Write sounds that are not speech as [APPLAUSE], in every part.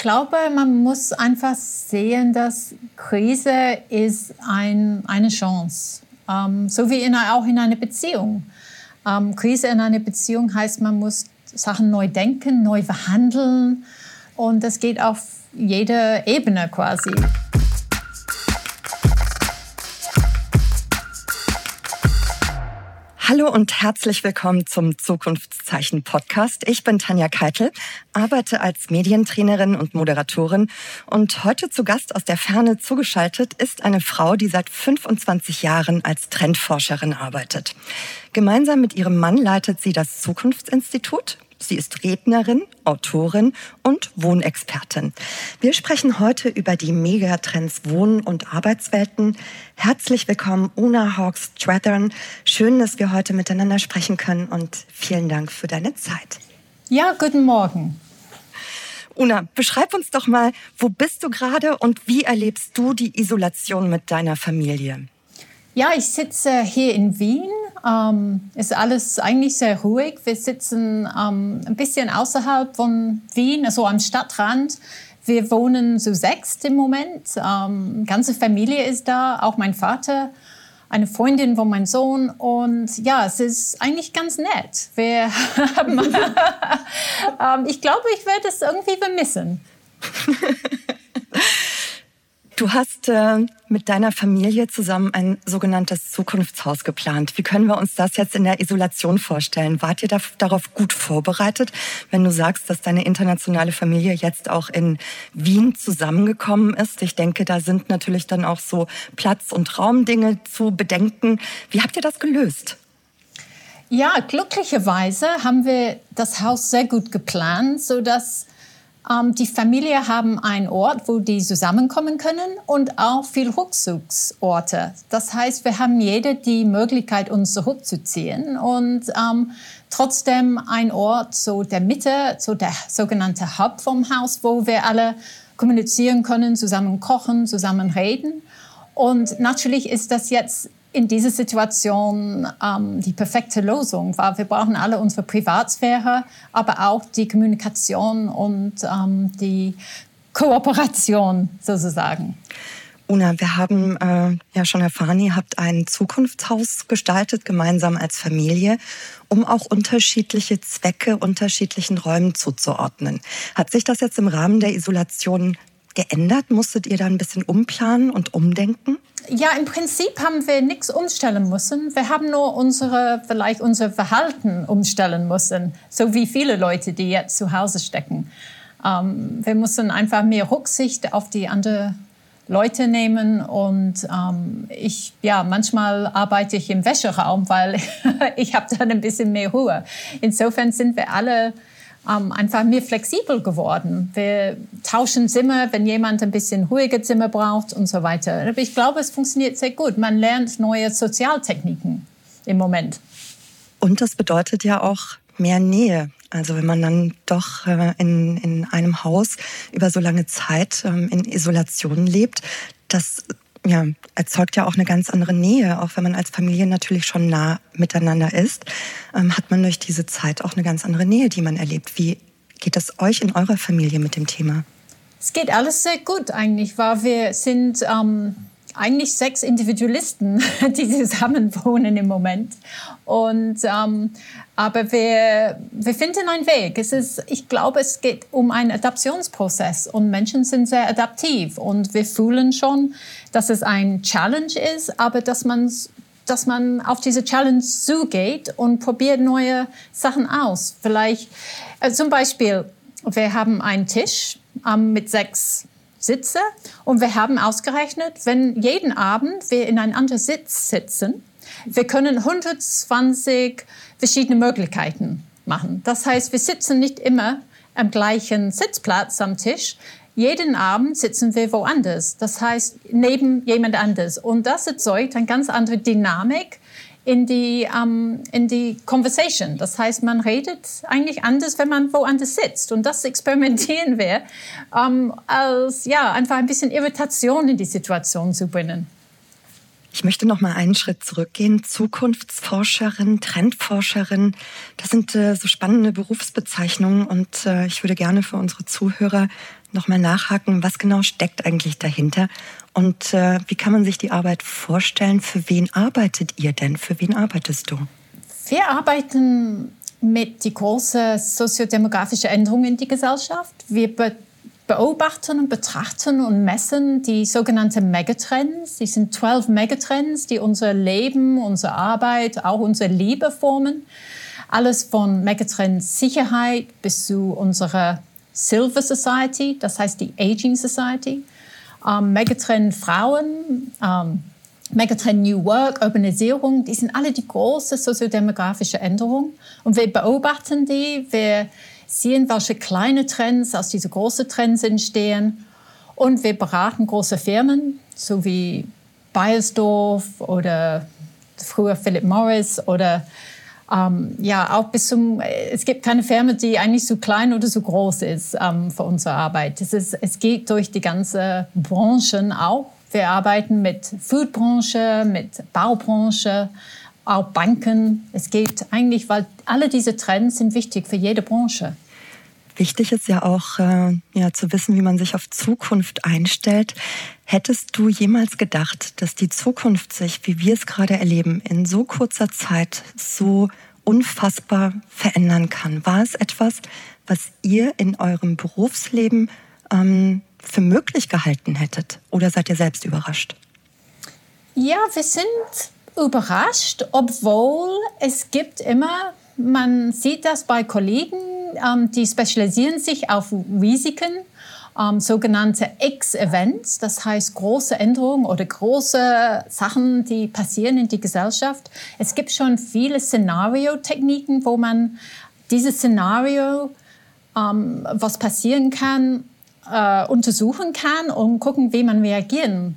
glaube, man muss einfach sehen, dass Krise ist ein, eine Chance. Ähm, so wie in, auch in einer Beziehung. Ähm, Krise in einer Beziehung heißt, man muss Sachen neu denken, neu verhandeln. Und das geht auf jeder Ebene quasi. Hallo und herzlich willkommen zum Zukunftszeichen Podcast. Ich bin Tanja Keitel, arbeite als Medientrainerin und Moderatorin und heute zu Gast aus der Ferne zugeschaltet ist eine Frau, die seit 25 Jahren als Trendforscherin arbeitet. Gemeinsam mit ihrem Mann leitet sie das Zukunftsinstitut Sie ist Rednerin, Autorin und Wohnexpertin. Wir sprechen heute über die Megatrends Wohnen und Arbeitswelten. Herzlich willkommen, Una Hawks Strathern. Schön, dass wir heute miteinander sprechen können und vielen Dank für deine Zeit. Ja, guten Morgen. Una, beschreib uns doch mal, wo bist du gerade und wie erlebst du die Isolation mit deiner Familie? Ja, ich sitze hier in Wien ähm, ist alles eigentlich sehr ruhig. Wir sitzen ähm, ein bisschen außerhalb von Wien, also am Stadtrand. Wir wohnen zu sechs im Moment. Ähm, ganze Familie ist da, auch mein Vater, eine Freundin von meinem Sohn. Und ja, es ist eigentlich ganz nett. Wir [LAUGHS] haben, [LAUGHS] ähm, ich glaube, ich werde es irgendwie vermissen. [LAUGHS] Du hast äh, mit deiner Familie zusammen ein sogenanntes Zukunftshaus geplant. Wie können wir uns das jetzt in der Isolation vorstellen? Wart ihr da, darauf gut vorbereitet, wenn du sagst, dass deine internationale Familie jetzt auch in Wien zusammengekommen ist? Ich denke, da sind natürlich dann auch so Platz- und Raumdinge zu bedenken. Wie habt ihr das gelöst? Ja, glücklicherweise haben wir das Haus sehr gut geplant, so dass die Familie haben einen Ort, wo die zusammenkommen können und auch viel Rückzugsorte. Das heißt, wir haben jede die Möglichkeit, uns zurückzuziehen und ähm, trotzdem ein Ort, so der Mitte, so der sogenannte Hub vom Haus, wo wir alle kommunizieren können, zusammen kochen, zusammen reden. Und natürlich ist das jetzt in dieser Situation ähm, die perfekte Lösung, weil wir brauchen alle unsere Privatsphäre, aber auch die Kommunikation und ähm, die Kooperation sozusagen. Una, wir haben äh, ja schon erfahren, ihr habt ein Zukunftshaus gestaltet, gemeinsam als Familie, um auch unterschiedliche Zwecke unterschiedlichen Räumen zuzuordnen. Hat sich das jetzt im Rahmen der Isolation geändert? Musstet ihr da ein bisschen umplanen und umdenken? Ja, im Prinzip haben wir nichts umstellen müssen. Wir haben nur unsere, vielleicht unser Verhalten umstellen müssen, so wie viele Leute, die jetzt zu Hause stecken. Ähm, wir müssen einfach mehr Rücksicht auf die anderen Leute nehmen und ähm, ich, ja, manchmal arbeite ich im Wäscheraum, weil [LAUGHS] ich habe dann ein bisschen mehr Ruhe. Insofern sind wir alle ähm, einfach mehr flexibel geworden. Wir tauschen Zimmer, wenn jemand ein bisschen ruhige Zimmer braucht und so weiter. Aber ich glaube, es funktioniert sehr gut. Man lernt neue Sozialtechniken im Moment. Und das bedeutet ja auch mehr Nähe. Also wenn man dann doch äh, in, in einem Haus über so lange Zeit ähm, in Isolation lebt, das ja, erzeugt ja auch eine ganz andere Nähe. Auch wenn man als Familie natürlich schon nah miteinander ist, ähm, hat man durch diese Zeit auch eine ganz andere Nähe, die man erlebt. Wie geht es euch in eurer Familie mit dem Thema? Es geht alles sehr gut eigentlich, weil wir sind ähm, eigentlich sechs Individualisten, [LAUGHS] die zusammen wohnen im Moment. Und, ähm, aber wir, wir finden einen Weg. Es ist, ich glaube, es geht um einen Adaptionsprozess und Menschen sind sehr adaptiv und wir fühlen schon, dass es ein Challenge ist, aber dass man dass man auf diese Challenge zugeht und probiert neue Sachen aus. Vielleicht äh, zum Beispiel, wir haben einen Tisch ähm, mit sechs Sitze und wir haben ausgerechnet, wenn jeden Abend wir in einen anderen Sitz sitzen, wir können 120 verschiedene Möglichkeiten machen. Das heißt, wir sitzen nicht immer am gleichen Sitzplatz am Tisch. Jeden Abend sitzen wir woanders. Das heißt, neben jemand anders. Und das erzeugt eine ganz andere Dynamik in die, um, in die Conversation. Das heißt, man redet eigentlich anders, wenn man woanders sitzt. Und das experimentieren wir, um, als ja, einfach ein bisschen Irritation in die Situation zu bringen. Ich möchte noch mal einen Schritt zurückgehen. Zukunftsforscherin, Trendforscherin, das sind äh, so spannende Berufsbezeichnungen und äh, ich würde gerne für unsere Zuhörer noch mal nachhaken, was genau steckt eigentlich dahinter und äh, wie kann man sich die Arbeit vorstellen? Für wen arbeitet ihr denn? Für wen arbeitest du? Wir arbeiten mit die großen soziodemografischen Änderungen in die Gesellschaft. Wir beobachten und betrachten und messen die sogenannten Megatrends. Die sind zwölf Megatrends, die unser Leben, unsere Arbeit, auch unsere Liebe formen. Alles von Megatrend Sicherheit bis zu unserer Silver Society, das heißt die Aging Society. Ähm, Megatrend Frauen, ähm, Megatrend New Work, Urbanisierung, die sind alle die großen soziodemografischen Änderungen. Und wir beobachten die, wir sehen, welche kleine Trends aus diesen großen Trends entstehen. Und wir beraten große Firmen, so wie Bayersdorf oder früher Philip Morris oder ähm, ja, auch bis zum, es gibt keine Firma, die eigentlich so klein oder so groß ist ähm, für unsere Arbeit. Es, ist, es geht durch die ganze Branchen auch. Wir arbeiten mit Foodbranche, mit Baubranche, auch Banken. Es geht eigentlich, weil alle diese Trends sind wichtig für jede Branche. Wichtig ist ja auch äh, ja, zu wissen, wie man sich auf Zukunft einstellt. Hättest du jemals gedacht, dass die Zukunft sich, wie wir es gerade erleben, in so kurzer Zeit so unfassbar verändern kann? War es etwas, was ihr in eurem Berufsleben ähm, für möglich gehalten hättet? Oder seid ihr selbst überrascht? Ja, wir sind überrascht, obwohl es gibt immer, man sieht das bei Kollegen, ähm, die spezialisieren sich auf Risiken, ähm, sogenannte X-Events, das heißt große Änderungen oder große Sachen, die passieren in die Gesellschaft. Es gibt schon viele Szenariotechniken, wo man dieses Szenario, ähm, was passieren kann, äh, untersuchen kann und gucken, wie man reagieren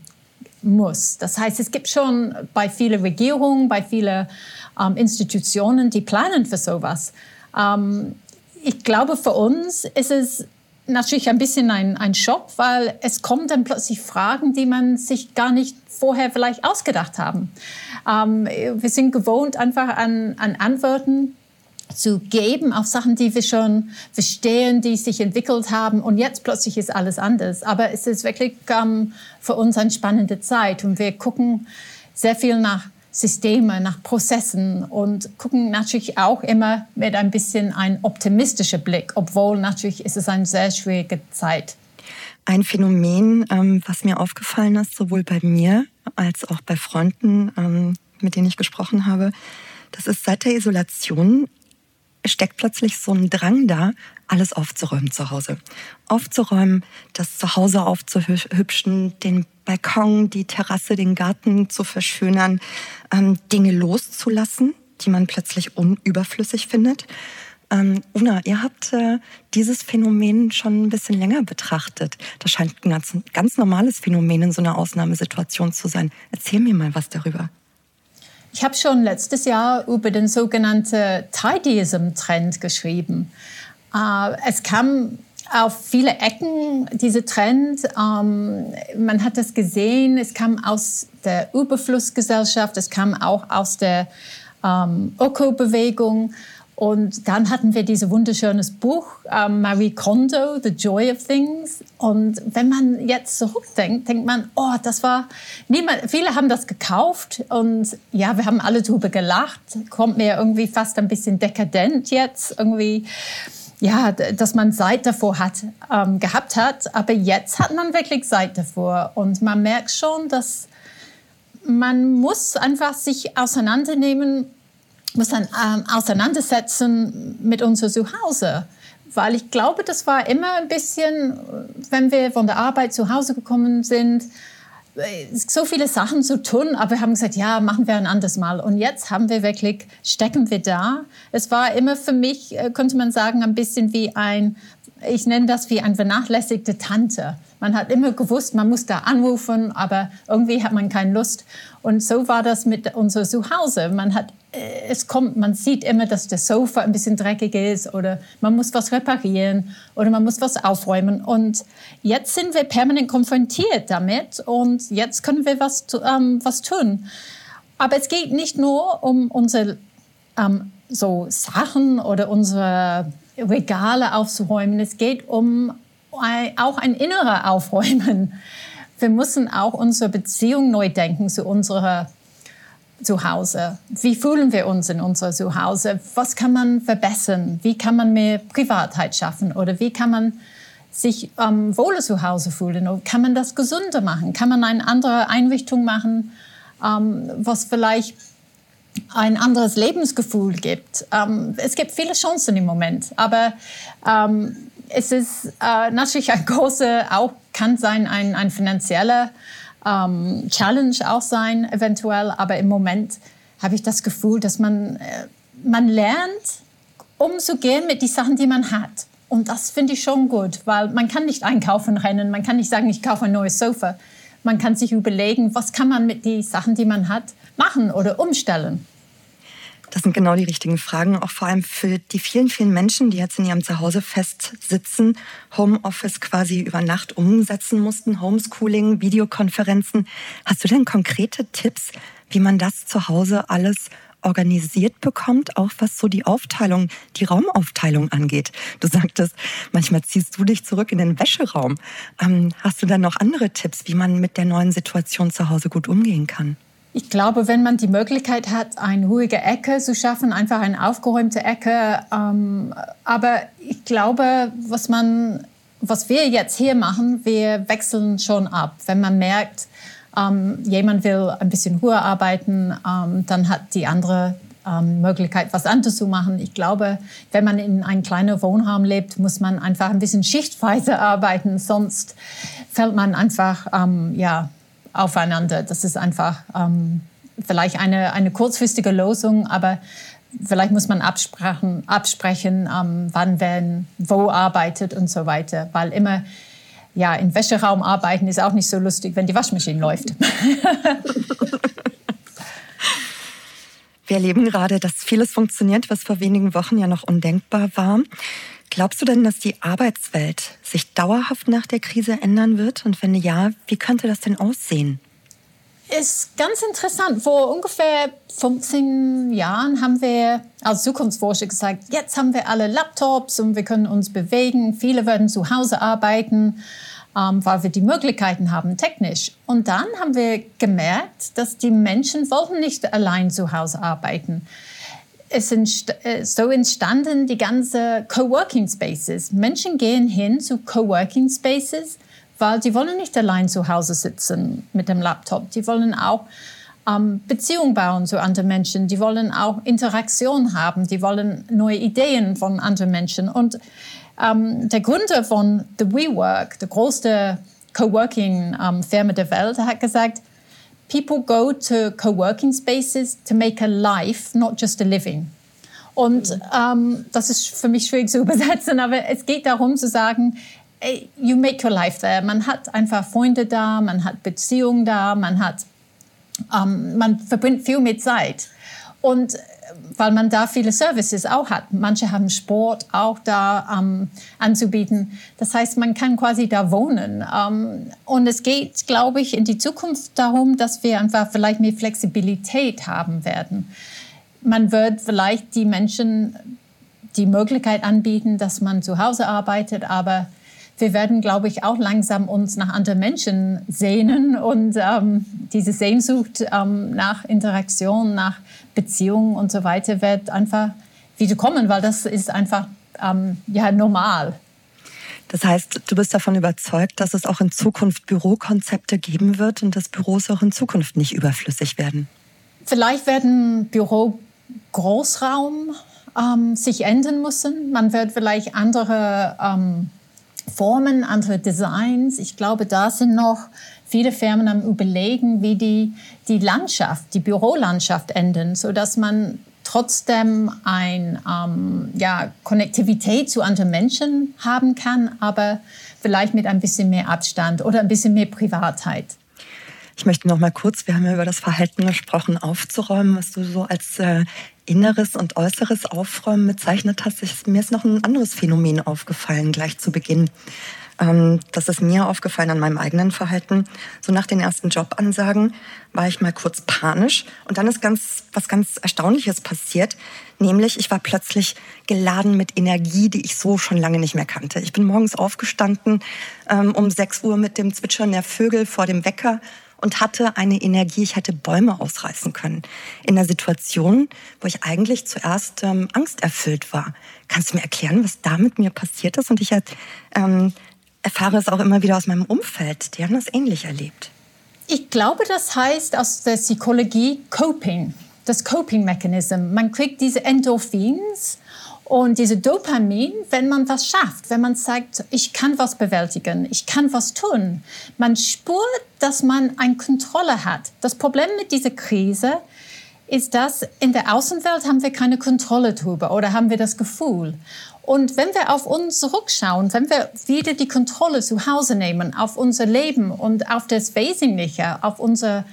muss. Das heißt, es gibt schon bei vielen Regierungen, bei vielen ähm, Institutionen, die planen für sowas. Ähm, ich glaube, für uns ist es natürlich ein bisschen ein, ein Schock, weil es kommen dann plötzlich Fragen, die man sich gar nicht vorher vielleicht ausgedacht haben. Ähm, wir sind gewohnt einfach an, an Antworten zu geben auf Sachen, die wir schon verstehen, die sich entwickelt haben. Und jetzt plötzlich ist alles anders. Aber es ist wirklich ähm, für uns eine spannende Zeit. Und wir gucken sehr viel nach Systemen, nach Prozessen und gucken natürlich auch immer mit ein bisschen ein optimistischer Blick, obwohl natürlich ist es eine sehr schwierige Zeit. Ein Phänomen, ähm, was mir aufgefallen ist, sowohl bei mir als auch bei Freunden, ähm, mit denen ich gesprochen habe, das ist seit der Isolation steckt plötzlich so ein Drang da, alles aufzuräumen zu Hause. Aufzuräumen, das Zuhause aufzuhübschen, den Balkon, die Terrasse, den Garten zu verschönern, ähm, Dinge loszulassen, die man plötzlich unüberflüssig findet. Ähm, Una, ihr habt äh, dieses Phänomen schon ein bisschen länger betrachtet. Das scheint ein ganz, ganz normales Phänomen in so einer Ausnahmesituation zu sein. Erzähl mir mal was darüber. Ich habe schon letztes Jahr über den sogenannten Tidyism-Trend geschrieben. Äh, es kam auf viele Ecken dieser Trend. Ähm, man hat das gesehen. Es kam aus der Überflussgesellschaft. Es kam auch aus der ähm, Öko-Bewegung. Und dann hatten wir dieses wunderschönes Buch, ähm, Marie Kondo, The Joy of Things. Und wenn man jetzt zurückdenkt, denkt man, oh, das war, niemand, viele haben das gekauft und ja, wir haben alle drüber gelacht. Kommt mir irgendwie fast ein bisschen dekadent jetzt irgendwie. Ja, dass man Zeit davor hat, ähm, gehabt hat. Aber jetzt hat man wirklich Zeit davor. Und man merkt schon, dass man muss einfach sich auseinandernehmen muss dann ähm, auseinandersetzen mit unserem Zuhause. Weil ich glaube, das war immer ein bisschen, wenn wir von der Arbeit zu Hause gekommen sind, äh, so viele Sachen zu tun, aber wir haben gesagt, ja, machen wir ein anderes Mal. Und jetzt haben wir wirklich, stecken wir da. Es war immer für mich, äh, könnte man sagen, ein bisschen wie ein, ich nenne das wie eine vernachlässigte Tante. Man hat immer gewusst, man muss da anrufen, aber irgendwie hat man keine Lust. Und so war das mit unserem Zuhause. Man hat, äh, es kommt, man sieht immer, dass das Sofa ein bisschen dreckig ist oder man muss was reparieren oder man muss was aufräumen. Und jetzt sind wir permanent konfrontiert damit und jetzt können wir was, ähm, was tun. Aber es geht nicht nur um unsere ähm, so Sachen oder unsere Regale aufzuräumen. Es geht um auch ein innerer Aufräumen. Wir müssen auch unsere Beziehung neu denken zu unserer Zuhause. Wie fühlen wir uns in unserem Zuhause? Was kann man verbessern? Wie kann man mehr Privatheit schaffen? Oder wie kann man sich ähm, wohler zu Hause fühlen? Oder kann man das gesünder machen? Kann man eine andere Einrichtung machen, ähm, was vielleicht ein anderes Lebensgefühl gibt. Ähm, es gibt viele Chancen im Moment, aber ähm, es ist äh, natürlich ein großer, auch kann sein ein, ein finanzieller ähm, Challenge auch sein eventuell, aber im Moment habe ich das Gefühl, dass man, äh, man lernt, umzugehen mit den Sachen, die man hat. Und das finde ich schon gut, weil man kann nicht einkaufen rennen, man kann nicht sagen, ich kaufe ein neues Sofa. Man kann sich überlegen, was kann man mit den Sachen, die man hat, machen oder umstellen. Das sind genau die richtigen Fragen, auch vor allem für die vielen, vielen Menschen, die jetzt in ihrem Zuhause festsitzen, Homeoffice quasi über Nacht umsetzen mussten, Homeschooling, Videokonferenzen. Hast du denn konkrete Tipps, wie man das zu Hause alles organisiert bekommt, auch was so die Aufteilung, die Raumaufteilung angeht. Du sagtest, manchmal ziehst du dich zurück in den Wäscheraum. Ähm, hast du dann noch andere Tipps, wie man mit der neuen Situation zu Hause gut umgehen kann? Ich glaube, wenn man die Möglichkeit hat, eine ruhige Ecke zu schaffen, einfach eine aufgeräumte Ecke. Ähm, aber ich glaube, was man, was wir jetzt hier machen, wir wechseln schon ab. Wenn man merkt, ähm, jemand will ein bisschen Ruhe arbeiten, ähm, dann hat die andere ähm, Möglichkeit, was anderes zu machen. Ich glaube, wenn man in einem kleinen Wohnraum lebt, muss man einfach ein bisschen schichtweise [LAUGHS] arbeiten, sonst fällt man einfach ähm, ja, aufeinander. Das ist einfach ähm, vielleicht eine, eine kurzfristige Lösung, aber vielleicht muss man absprechen, absprechen ähm, wann wer wo arbeitet und so weiter, weil immer ja, in Wäscheraum arbeiten ist auch nicht so lustig, wenn die Waschmaschine läuft. [LAUGHS] Wir erleben gerade, dass vieles funktioniert, was vor wenigen Wochen ja noch undenkbar war. Glaubst du denn, dass die Arbeitswelt sich dauerhaft nach der Krise ändern wird? Und wenn ja, wie könnte das denn aussehen? Ist ganz interessant. Vor ungefähr 15 Jahren haben wir als Zukunftsforscher gesagt, jetzt haben wir alle Laptops und wir können uns bewegen. Viele werden zu Hause arbeiten, ähm, weil wir die Möglichkeiten haben, technisch. Und dann haben wir gemerkt, dass die Menschen wollten nicht allein zu Hause arbeiten es ist äh, so entstanden die ganze Coworking Spaces. Menschen gehen hin zu Coworking Spaces, weil die wollen nicht allein zu Hause sitzen mit dem Laptop. Die wollen auch ähm, Beziehungen bauen zu anderen Menschen. Die wollen auch Interaktion haben. Die wollen neue Ideen von anderen Menschen. Und ähm, der Gründer von The WeWork, der größte Coworking-Firma ähm, der Welt, hat gesagt, people go to co-working spaces to make a life, not just a living. Und ähm, das ist für mich schwierig zu [LAUGHS] übersetzen, aber es geht darum zu sagen, you make your life there. Man hat einfach Freunde da, man hat Beziehungen da, man hat, ähm, man verbringt viel mit Zeit. Und weil man da viele Services auch hat. Manche haben Sport auch da ähm, anzubieten. Das heißt, man kann quasi da wohnen. Ähm, und es geht, glaube ich, in die Zukunft darum, dass wir einfach vielleicht mehr Flexibilität haben werden. Man wird vielleicht die Menschen die Möglichkeit anbieten, dass man zu Hause arbeitet, aber wir werden, glaube ich, auch langsam uns nach anderen Menschen sehnen und ähm, diese Sehnsucht ähm, nach Interaktion, nach Beziehungen und so weiter wird einfach wieder kommen, weil das ist einfach ähm, ja normal. Das heißt, du bist davon überzeugt, dass es auch in Zukunft Bürokonzepte geben wird und dass Büros auch in Zukunft nicht überflüssig werden? Vielleicht werden Büro Großraum ähm, sich ändern müssen. Man wird vielleicht andere ähm, Formen, andere Designs. Ich glaube, da sind noch viele Firmen am Überlegen, wie die, die Landschaft, die Bürolandschaft ändern, sodass man trotzdem eine ähm, ja, Konnektivität zu anderen Menschen haben kann, aber vielleicht mit ein bisschen mehr Abstand oder ein bisschen mehr Privatheit. Ich möchte noch mal kurz, wir haben ja über das Verhalten gesprochen, aufzuräumen, was du so als äh, inneres und äußeres Aufräumen bezeichnet hast. Ich, mir ist noch ein anderes Phänomen aufgefallen, gleich zu Beginn. Ähm, das ist mir aufgefallen an meinem eigenen Verhalten. So nach den ersten Jobansagen war ich mal kurz panisch und dann ist ganz, was ganz Erstaunliches passiert. Nämlich, ich war plötzlich geladen mit Energie, die ich so schon lange nicht mehr kannte. Ich bin morgens aufgestanden ähm, um 6 Uhr mit dem Zwitschern der Vögel vor dem Wecker und hatte eine Energie, ich hätte Bäume ausreißen können. In einer Situation, wo ich eigentlich zuerst ähm, angsterfüllt war. Kannst du mir erklären, was da mit mir passiert ist? Und ich ähm, erfahre es auch immer wieder aus meinem Umfeld. Die haben das ähnlich erlebt. Ich glaube, das heißt aus der Psychologie Coping, das Coping-Mechanism. Man kriegt diese Endorphins und diese Dopamin, wenn man was schafft, wenn man sagt, ich kann was bewältigen, ich kann was tun. Man spürt, dass man eine Kontrolle hat. Das Problem mit dieser Krise ist, dass in der Außenwelt haben wir keine Kontrolle darüber oder haben wir das Gefühl. Und wenn wir auf uns zurückschauen, wenn wir wieder die Kontrolle zu Hause nehmen, auf unser Leben und auf das Wesentliche, auf unsere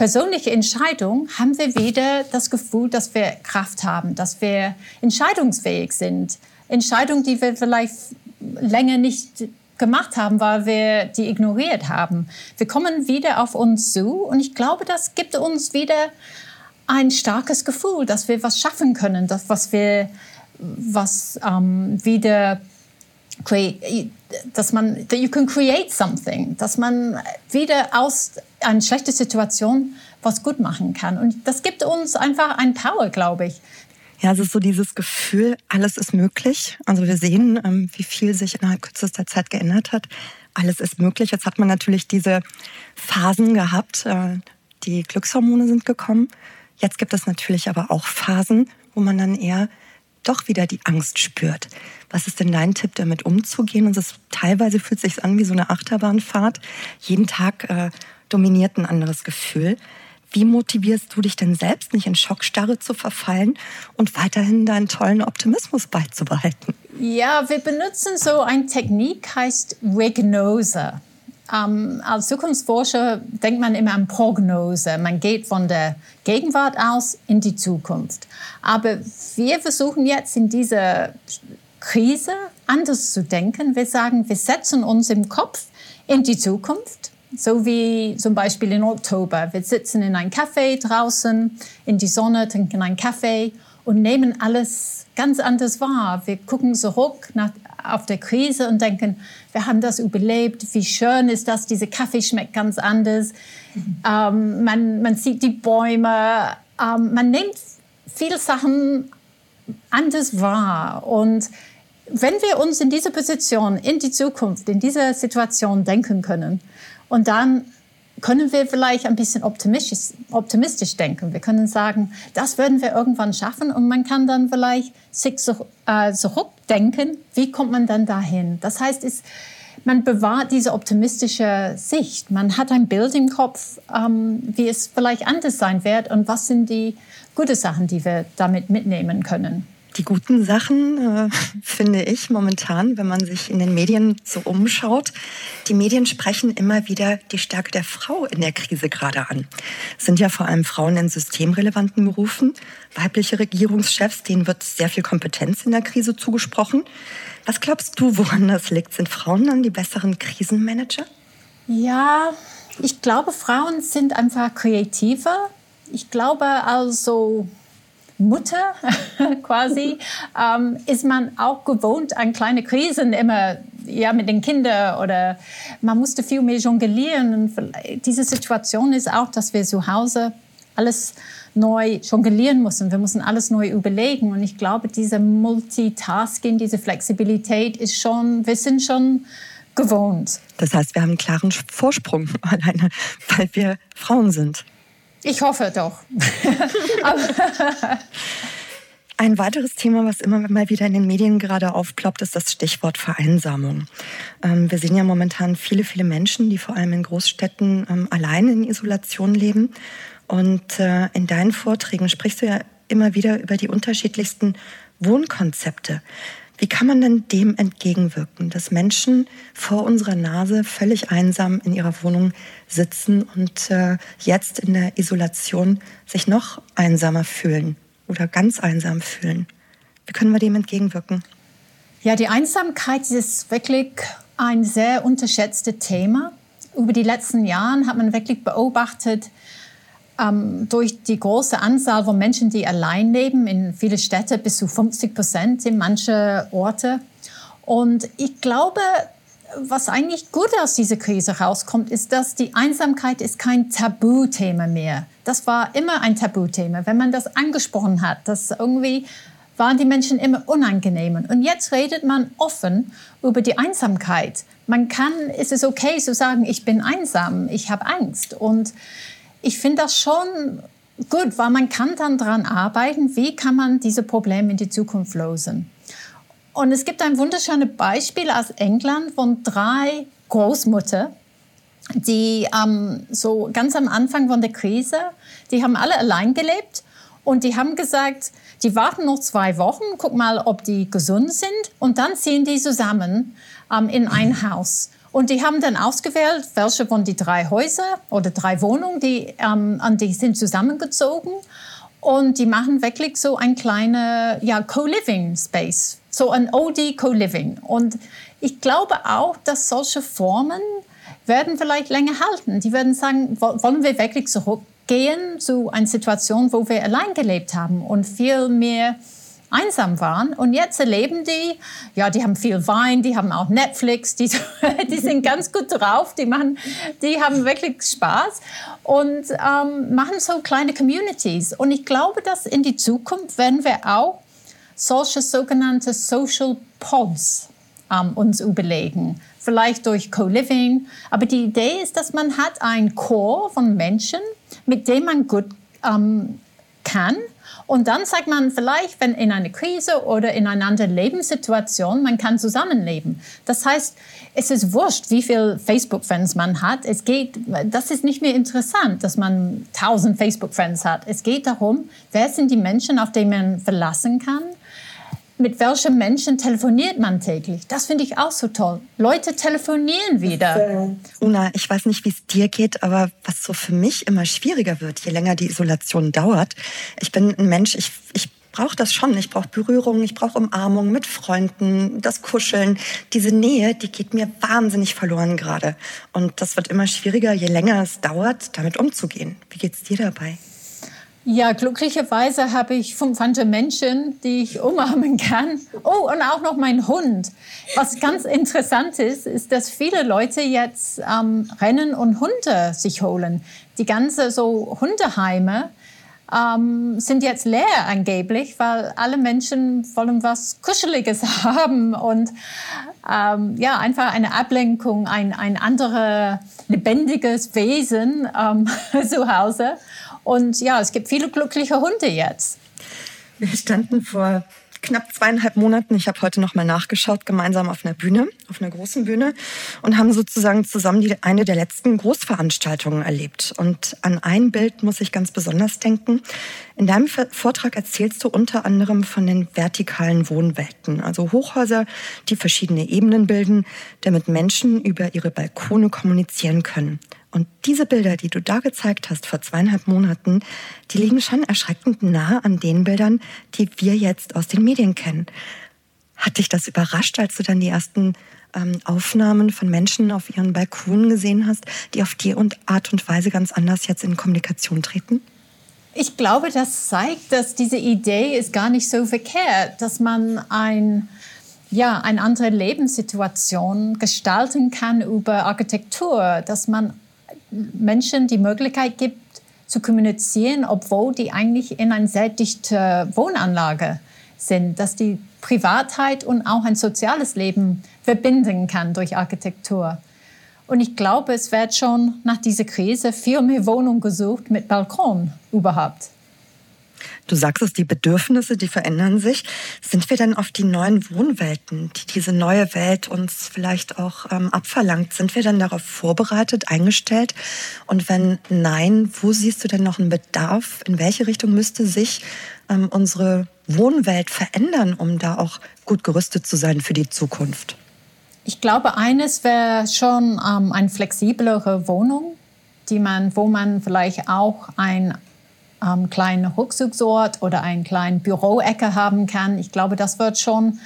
persönliche Entscheidung, haben wir wieder das Gefühl, dass wir Kraft haben, dass wir entscheidungsfähig sind. Entscheidungen, die wir vielleicht länger nicht gemacht haben, weil wir die ignoriert haben. Wir kommen wieder auf uns zu und ich glaube, das gibt uns wieder ein starkes Gefühl, dass wir was schaffen können, dass was wir was ähm, wieder dass man, that you can create something, dass man wieder aus einer schlechten Situation was gut machen kann. Und das gibt uns einfach ein Power, glaube ich. Ja, es ist so dieses Gefühl, alles ist möglich. Also wir sehen, ähm, wie viel sich innerhalb kürzester Zeit geändert hat. Alles ist möglich. Jetzt hat man natürlich diese Phasen gehabt. Äh, die Glückshormone sind gekommen. Jetzt gibt es natürlich aber auch Phasen, wo man dann eher doch wieder die Angst spürt. Was ist denn dein Tipp, damit umzugehen? Und es teilweise fühlt sich an wie so eine Achterbahnfahrt. Jeden Tag äh, dominiert ein anderes Gefühl. Wie motivierst du dich denn selbst, nicht in Schockstarre zu verfallen und weiterhin deinen tollen Optimismus beizubehalten? Ja, wir benutzen so eine Technik, heißt Regnose. Ähm, als Zukunftsforscher denkt man immer an Prognose. Man geht von der Gegenwart aus in die Zukunft. Aber wir versuchen jetzt in dieser Krise anders zu denken. Wir sagen, wir setzen uns im Kopf in die Zukunft. So wie zum Beispiel im Oktober. Wir sitzen in einem Café draußen in die Sonne, trinken einen Kaffee und nehmen alles ganz anders wahr. Wir gucken zurück nach, auf der Krise und denken, wir haben das überlebt, wie schön ist das, dieser Kaffee schmeckt ganz anders. Mhm. Ähm, man, man sieht die Bäume, ähm, man nimmt viele Sachen anders wahr. Und wenn wir uns in diese Position, in die Zukunft, in diese Situation denken können und dann können wir vielleicht ein bisschen optimistisch, optimistisch denken. Wir können sagen, das werden wir irgendwann schaffen und man kann dann vielleicht sich äh, zurückdenken, wie kommt man dann dahin. Das heißt, es, man bewahrt diese optimistische Sicht. Man hat ein Bild im Kopf, ähm, wie es vielleicht anders sein wird und was sind die guten Sachen, die wir damit mitnehmen können. Die guten Sachen äh, [LAUGHS] finde ich momentan, wenn man sich in den Medien so umschaut. Die Medien sprechen immer wieder die Stärke der Frau in der Krise gerade an. Es sind ja vor allem Frauen in systemrelevanten Berufen, weibliche Regierungschefs, denen wird sehr viel Kompetenz in der Krise zugesprochen. Was glaubst du, woran das liegt? Sind Frauen dann die besseren Krisenmanager? Ja, ich glaube, Frauen sind einfach kreativer. Ich glaube also, Mutter [LAUGHS] quasi, ähm, ist man auch gewohnt an kleine Krisen immer ja, mit den Kindern oder man musste viel mehr jonglieren. Und diese Situation ist auch, dass wir zu Hause alles neu jonglieren müssen. Wir müssen alles neu überlegen. Und ich glaube, diese Multitasking, diese Flexibilität ist schon, wir sind schon gewohnt. Das heißt, wir haben einen klaren Vorsprung [LAUGHS] alleine, weil wir Frauen sind. Ich hoffe doch. [LAUGHS] Ein weiteres Thema, was immer mal wieder in den Medien gerade aufploppt, ist das Stichwort Vereinsamung. Ähm, wir sehen ja momentan viele, viele Menschen, die vor allem in Großstädten ähm, allein in Isolation leben. Und äh, in deinen Vorträgen sprichst du ja immer wieder über die unterschiedlichsten Wohnkonzepte. Wie kann man denn dem entgegenwirken, dass Menschen vor unserer Nase völlig einsam in ihrer Wohnung sitzen und äh, jetzt in der Isolation sich noch einsamer fühlen oder ganz einsam fühlen? Wie können wir dem entgegenwirken? Ja, die Einsamkeit ist wirklich ein sehr unterschätztes Thema. Über die letzten Jahre hat man wirklich beobachtet, ähm, durch die große Anzahl von Menschen, die allein leben, in viele Städte bis zu 50 Prozent in manche Orte. Und ich glaube, was eigentlich gut aus dieser Krise rauskommt, ist, dass die Einsamkeit ist kein Tabuthema mehr. Das war immer ein Tabuthema. Wenn man das angesprochen hat, dass irgendwie waren die Menschen immer unangenehm. Und jetzt redet man offen über die Einsamkeit. Man kann, ist es okay zu sagen, ich bin einsam, ich habe Angst. Und ich finde das schon gut, weil man kann dann daran arbeiten, wie kann man diese Probleme in die Zukunft lösen. Und es gibt ein wunderschönes Beispiel aus England von drei Großmutter, die ähm, so ganz am Anfang von der Krise, die haben alle allein gelebt und die haben gesagt, die warten noch zwei Wochen, guck mal, ob die gesund sind und dann ziehen die zusammen ähm, in ein Haus. Und die haben dann ausgewählt, welche von die drei Häuser oder drei Wohnungen, die, ähm, an die sind zusammengezogen. Und die machen wirklich so ein kleiner ja, Co-Living Space, so ein OD Co-Living. Und ich glaube auch, dass solche Formen werden vielleicht länger halten. Die werden sagen, wollen wir wirklich zurückgehen zu einer Situation, wo wir allein gelebt haben und viel mehr einsam waren. Und jetzt erleben die, ja, die haben viel Wein, die haben auch Netflix, die, [LAUGHS] die sind ganz gut drauf, die, machen, die haben wirklich Spaß und ähm, machen so kleine Communities. Und ich glaube, dass in die Zukunft werden wir auch solche sogenannte Social Pods ähm, uns überlegen. Vielleicht durch Co-Living. Aber die Idee ist, dass man hat ein Core von Menschen, mit dem man gut ähm, kann und dann sagt man vielleicht, wenn in einer Krise oder in einer anderen Lebenssituation, man kann zusammenleben. Das heißt, es ist wurscht, wie viele Facebook-Friends man hat. Es geht, das ist nicht mehr interessant, dass man tausend Facebook-Friends hat. Es geht darum, wer sind die Menschen, auf die man verlassen kann mit welchen Menschen telefoniert man täglich? Das finde ich auch so toll. Leute telefonieren wieder. Äh, Una, ich weiß nicht, wie es dir geht, aber was so für mich immer schwieriger wird, je länger die Isolation dauert. Ich bin ein Mensch, ich, ich brauche das schon. Ich brauche Berührung, ich brauche Umarmung mit Freunden, das Kuscheln. Diese Nähe, die geht mir wahnsinnig verloren gerade. Und das wird immer schwieriger, je länger es dauert, damit umzugehen. Wie geht's dir dabei? Ja, glücklicherweise habe ich 500 Menschen, die ich umarmen kann. Oh, und auch noch mein Hund. Was ganz interessant ist, ist, dass viele Leute jetzt ähm, rennen und Hunde sich holen. Die ganze so Hundeheime ähm, sind jetzt leer angeblich, weil alle Menschen wollen was Kuscheliges [LAUGHS] haben und ähm, ja, einfach eine Ablenkung, ein, ein anderes lebendiges Wesen ähm, [LAUGHS] zu Hause. Und ja, es gibt viele glückliche Hunde jetzt. Wir standen vor knapp zweieinhalb Monaten, ich habe heute noch mal nachgeschaut, gemeinsam auf einer Bühne, auf einer großen Bühne und haben sozusagen zusammen die, eine der letzten Großveranstaltungen erlebt. Und an ein Bild muss ich ganz besonders denken. In deinem Vortrag erzählst du unter anderem von den vertikalen Wohnwelten, also Hochhäuser, die verschiedene Ebenen bilden, damit Menschen über ihre Balkone kommunizieren können. Und diese Bilder, die du da gezeigt hast vor zweieinhalb Monaten, die liegen schon erschreckend nah an den Bildern, die wir jetzt aus den Medien kennen. Hat dich das überrascht, als du dann die ersten ähm, Aufnahmen von Menschen auf ihren Balkonen gesehen hast, die auf die Art und Weise ganz anders jetzt in Kommunikation treten? Ich glaube, das zeigt, dass diese Idee ist gar nicht so verkehrt, dass man ein ja, eine andere Lebenssituation gestalten kann über Architektur, dass man Menschen die Möglichkeit gibt, zu kommunizieren, obwohl die eigentlich in einer sehr dichten Wohnanlage sind, dass die Privatheit und auch ein soziales Leben verbinden kann durch Architektur. Und ich glaube, es wird schon nach dieser Krise viel mehr Wohnungen gesucht mit Balkon überhaupt. Du sagst es, die Bedürfnisse, die verändern sich. Sind wir denn auf die neuen Wohnwelten, die diese neue Welt uns vielleicht auch ähm, abverlangt, sind wir denn darauf vorbereitet, eingestellt? Und wenn nein, wo siehst du denn noch einen Bedarf? In welche Richtung müsste sich ähm, unsere Wohnwelt verändern, um da auch gut gerüstet zu sein für die Zukunft? Ich glaube, eines wäre schon ähm, eine flexiblere Wohnung, die man, wo man vielleicht auch ein ähm, kleinen Rückzugsort oder einen kleinen Büroecke haben kann. Ich glaube, das wird schon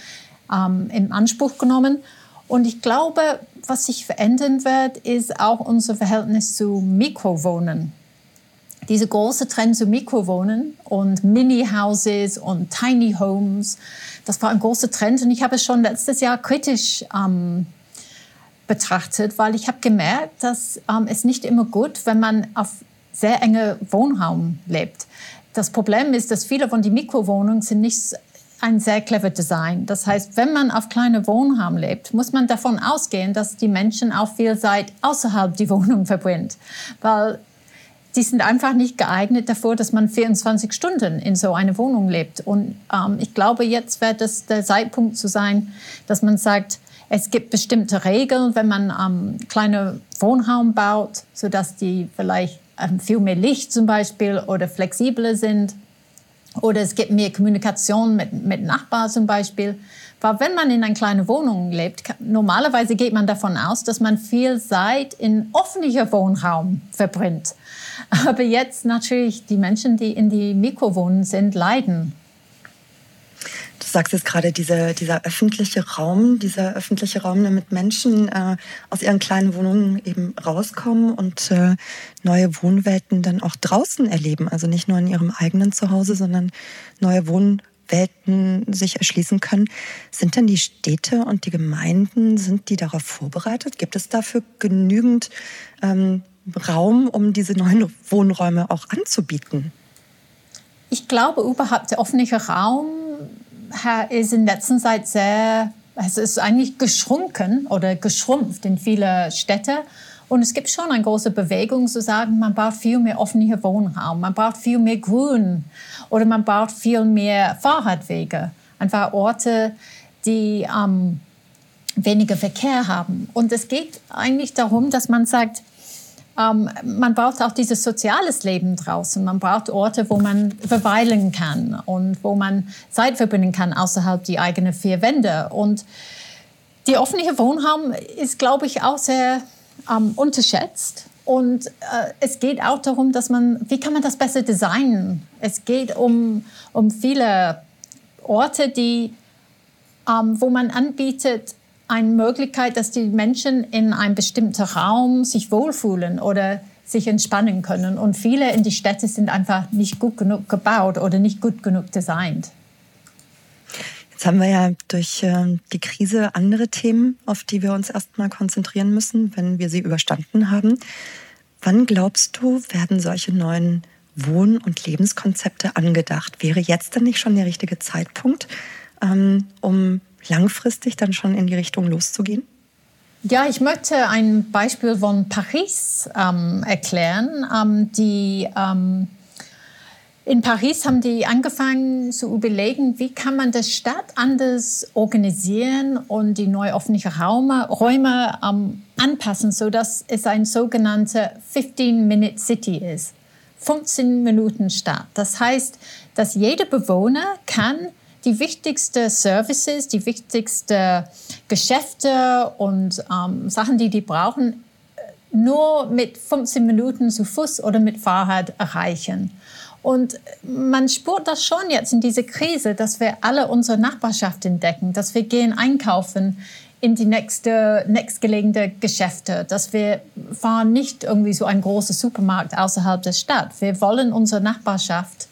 ähm, in Anspruch genommen. Und ich glaube, was sich verändern wird, ist auch unser Verhältnis zu Mikrowohnen. Diese große Trend zu Mikrowohnen und Mini-Houses und Tiny Homes, das war ein großer Trend. Und ich habe es schon letztes Jahr kritisch ähm, betrachtet, weil ich habe gemerkt, dass ähm, es nicht immer gut, wenn man auf sehr enge Wohnraum lebt. Das Problem ist, dass viele von den Mikrowohnungen sind nicht ein sehr clever Design. Das heißt, wenn man auf kleine Wohnraum lebt, muss man davon ausgehen, dass die Menschen auch viel Zeit außerhalb der Wohnung [LAUGHS] verbringt, weil die sind einfach nicht geeignet dafür, dass man 24 Stunden in so einer Wohnung lebt. Und ähm, ich glaube, jetzt wird es der Zeitpunkt zu sein, dass man sagt, es gibt bestimmte Regeln, wenn man ähm, kleine Wohnraum baut, sodass die vielleicht viel mehr Licht zum Beispiel oder flexibler sind. Oder es gibt mehr Kommunikation mit, mit Nachbarn zum Beispiel. Weil wenn man in einer kleinen Wohnung lebt, normalerweise geht man davon aus, dass man viel Zeit in öffentlicher Wohnraum verbringt. Aber jetzt natürlich die Menschen, die in die Mikrowohnungen sind, leiden Du sagst jetzt gerade, diese, dieser öffentliche Raum, dieser öffentliche Raum, damit Menschen äh, aus ihren kleinen Wohnungen eben rauskommen und äh, neue Wohnwelten dann auch draußen erleben. Also nicht nur in ihrem eigenen Zuhause, sondern neue Wohnwelten sich erschließen können. Sind denn die Städte und die Gemeinden, sind die darauf vorbereitet? Gibt es dafür genügend ähm, Raum, um diese neuen Wohnräume auch anzubieten? Ich glaube überhaupt, der öffentliche Raum ist in letzter Zeit sehr, es ist eigentlich geschrunken oder geschrumpft in viele Städte. Und es gibt schon eine große Bewegung zu sagen, man braucht viel mehr offene Wohnraum, man braucht viel mehr Grün oder man braucht viel mehr Fahrradwege. Einfach Orte, die ähm, weniger Verkehr haben. Und es geht eigentlich darum, dass man sagt, ähm, man braucht auch dieses soziales Leben draußen. Man braucht Orte, wo man verweilen kann und wo man Zeit verbringen kann außerhalb die eigenen vier Wände. Und die offene Wohnraum ist, glaube ich, auch sehr ähm, unterschätzt. Und äh, es geht auch darum, dass man, wie kann man das besser designen? Es geht um, um viele Orte, die, ähm, wo man anbietet, eine Möglichkeit, dass die Menschen in einem bestimmten Raum sich wohlfühlen oder sich entspannen können. Und viele in die Städte sind einfach nicht gut genug gebaut oder nicht gut genug designt. Jetzt haben wir ja durch ähm, die Krise andere Themen, auf die wir uns erstmal konzentrieren müssen, wenn wir sie überstanden haben. Wann glaubst du, werden solche neuen Wohn- und Lebenskonzepte angedacht? Wäre jetzt dann nicht schon der richtige Zeitpunkt, ähm, um langfristig dann schon in die Richtung loszugehen? Ja, ich möchte ein Beispiel von Paris ähm, erklären. Ähm, die, ähm, in Paris haben die angefangen zu überlegen, wie kann man das Stadt anders organisieren und die neu öffentlichen Räume, Räume ähm, anpassen, sodass es ein sogenannter 15-Minute-City ist. 15 Minuten Stadt. Das heißt, dass jeder Bewohner kann die wichtigsten Services, die wichtigsten Geschäfte und ähm, Sachen, die die brauchen, nur mit 15 Minuten zu Fuß oder mit Fahrrad erreichen. Und man spürt das schon jetzt in dieser Krise, dass wir alle unsere Nachbarschaft entdecken, dass wir gehen einkaufen in die nächste, nächstgelegene Geschäfte, dass wir fahren nicht irgendwie so ein großer Supermarkt außerhalb der Stadt. Wir wollen unsere Nachbarschaft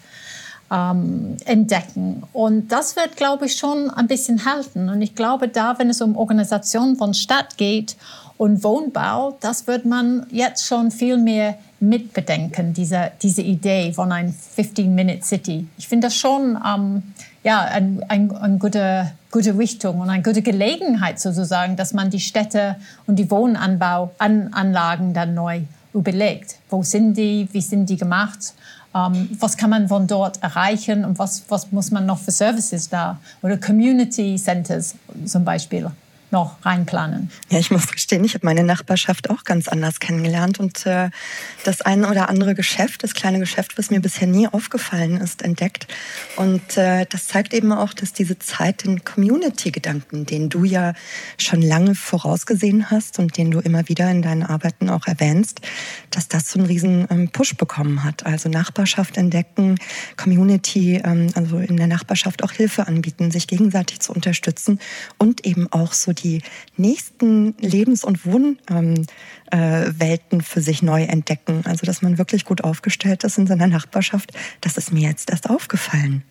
ähm, entdecken. Und das wird, glaube ich, schon ein bisschen halten. Und ich glaube, da, wenn es um Organisation von Stadt geht und Wohnbau, das wird man jetzt schon viel mehr mitbedenken, diese, diese Idee von ein 15-Minute-City. Ich finde das schon ähm, ja, eine ein, ein gute, gute Richtung und eine gute Gelegenheit sozusagen, dass man die Städte und die Wohnanbauanlagen dann neu überlegt. Wo sind die? Wie sind die gemacht? Ähm, was kann man von dort erreichen und was, was muss man noch für Services da oder Community Centers zum Beispiel noch reinplanen? Ja, ich muss gestehen, ich habe meine Nachbarschaft auch ganz anders kennengelernt und äh, das eine oder andere Geschäft, das kleine Geschäft, was mir bisher nie aufgefallen ist, entdeckt. Und äh, das zeigt eben auch, dass diese Zeit den Community-Gedanken, den du ja schon lange vorausgesehen hast und den du immer wieder in deinen Arbeiten auch erwähnst, dass das so einen riesen ähm, Push bekommen hat. Also Nachbarschaft entdecken, Community, ähm, also in der Nachbarschaft auch Hilfe anbieten, sich gegenseitig zu unterstützen und eben auch so die die nächsten Lebens- und Wohnwelten ähm, äh, für sich neu entdecken. Also, dass man wirklich gut aufgestellt ist in seiner Nachbarschaft, das ist mir jetzt erst aufgefallen.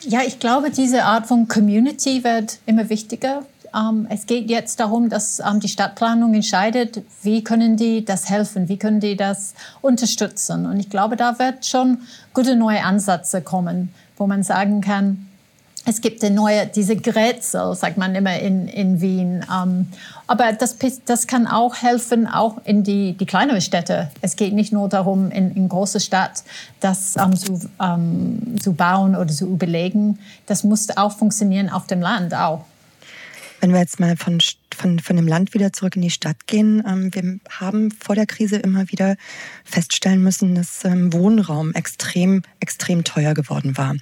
Ja, ich glaube, diese Art von Community wird immer wichtiger. Ähm, es geht jetzt darum, dass ähm, die Stadtplanung entscheidet, wie können die das helfen, wie können die das unterstützen. Und ich glaube, da wird schon gute neue Ansätze kommen, wo man sagen kann, es gibt eine neue, diese Grätsel, sagt man immer in, in Wien. Ähm, aber das, das kann auch helfen, auch in die, die kleineren Städte. Es geht nicht nur darum, in, in große Stadt das ähm, zu, ähm, zu bauen oder zu überlegen. Das muss auch funktionieren auf dem Land auch. Wenn wir jetzt mal von, von, von dem Land wieder zurück in die Stadt gehen, ähm, wir haben vor der Krise immer wieder feststellen müssen, dass ähm, Wohnraum extrem, extrem teuer geworden war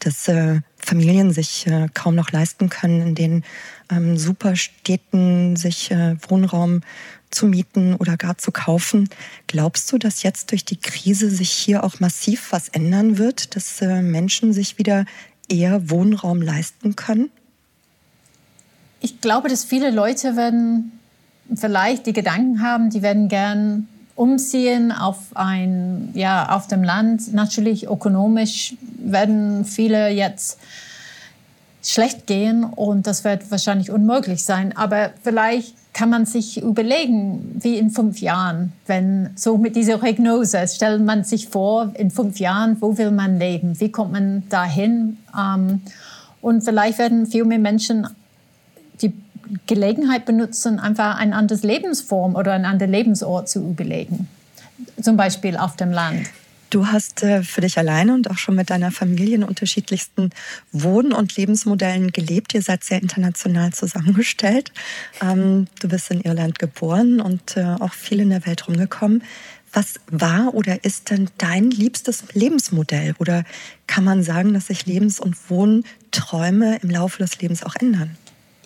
dass äh, Familien sich äh, kaum noch leisten können, in den ähm, Superstädten sich äh, Wohnraum zu mieten oder gar zu kaufen. Glaubst du, dass jetzt durch die Krise sich hier auch massiv was ändern wird, dass äh, Menschen sich wieder eher Wohnraum leisten können? Ich glaube, dass viele Leute werden vielleicht die Gedanken haben, die werden gern umziehen auf ein, ja, auf dem Land. Natürlich ökonomisch werden viele jetzt schlecht gehen und das wird wahrscheinlich unmöglich sein. Aber vielleicht kann man sich überlegen, wie in fünf Jahren, wenn so mit dieser Prognose, stellt man sich vor, in fünf Jahren, wo will man leben? Wie kommt man dahin? Ähm, und vielleicht werden viel mehr Menschen die Gelegenheit benutzen, einfach eine andere Lebensform oder einen anderen Lebensort zu überlegen. Zum Beispiel auf dem Land. Du hast äh, für dich alleine und auch schon mit deiner Familie in unterschiedlichsten Wohn- und Lebensmodellen gelebt. Ihr seid sehr international zusammengestellt. Ähm, du bist in Irland geboren und äh, auch viel in der Welt rumgekommen. Was war oder ist denn dein liebstes Lebensmodell? Oder kann man sagen, dass sich Lebens- und Wohnträume im Laufe des Lebens auch ändern?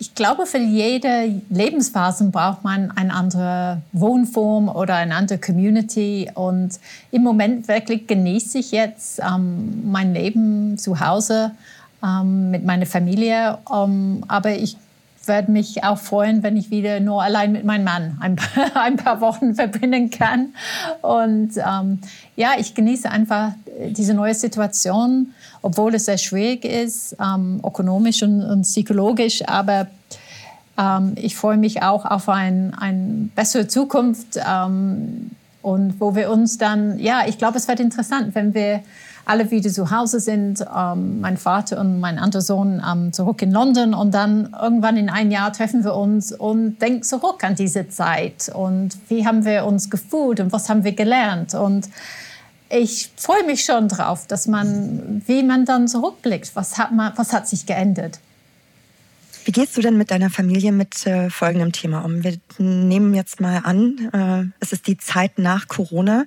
Ich glaube, für jede Lebensphase braucht man eine andere Wohnform oder eine andere Community. Und im Moment wirklich genieße ich jetzt ähm, mein Leben zu Hause ähm, mit meiner Familie. Ähm, aber ich werde mich auch freuen, wenn ich wieder nur allein mit meinem Mann ein paar, [LAUGHS] ein paar Wochen verbringen kann. Und ähm, ja, ich genieße einfach diese neue Situation obwohl es sehr schwierig ist, ähm, ökonomisch und, und, psychologisch. Aber ähm, ich freue mich auch auf eine ein bessere Zukunft ähm, und wo wir uns dann, ja, ich glaube, es wird interessant, wenn wir alle wieder zu Hause sind, ähm, mein Vater und mein anderer Sohn ähm, zurück in London und dann irgendwann in ein Jahr treffen wir uns und denken zurück an diese Zeit und wie haben wir uns gefühlt und was haben wir gelernt und ich freue mich schon drauf, dass man, wie man dann zurückblickt, was hat, man, was hat sich geändert. Wie gehst du denn mit deiner Familie mit äh, folgendem Thema um? Wir nehmen jetzt mal an, äh, es ist die Zeit nach Corona.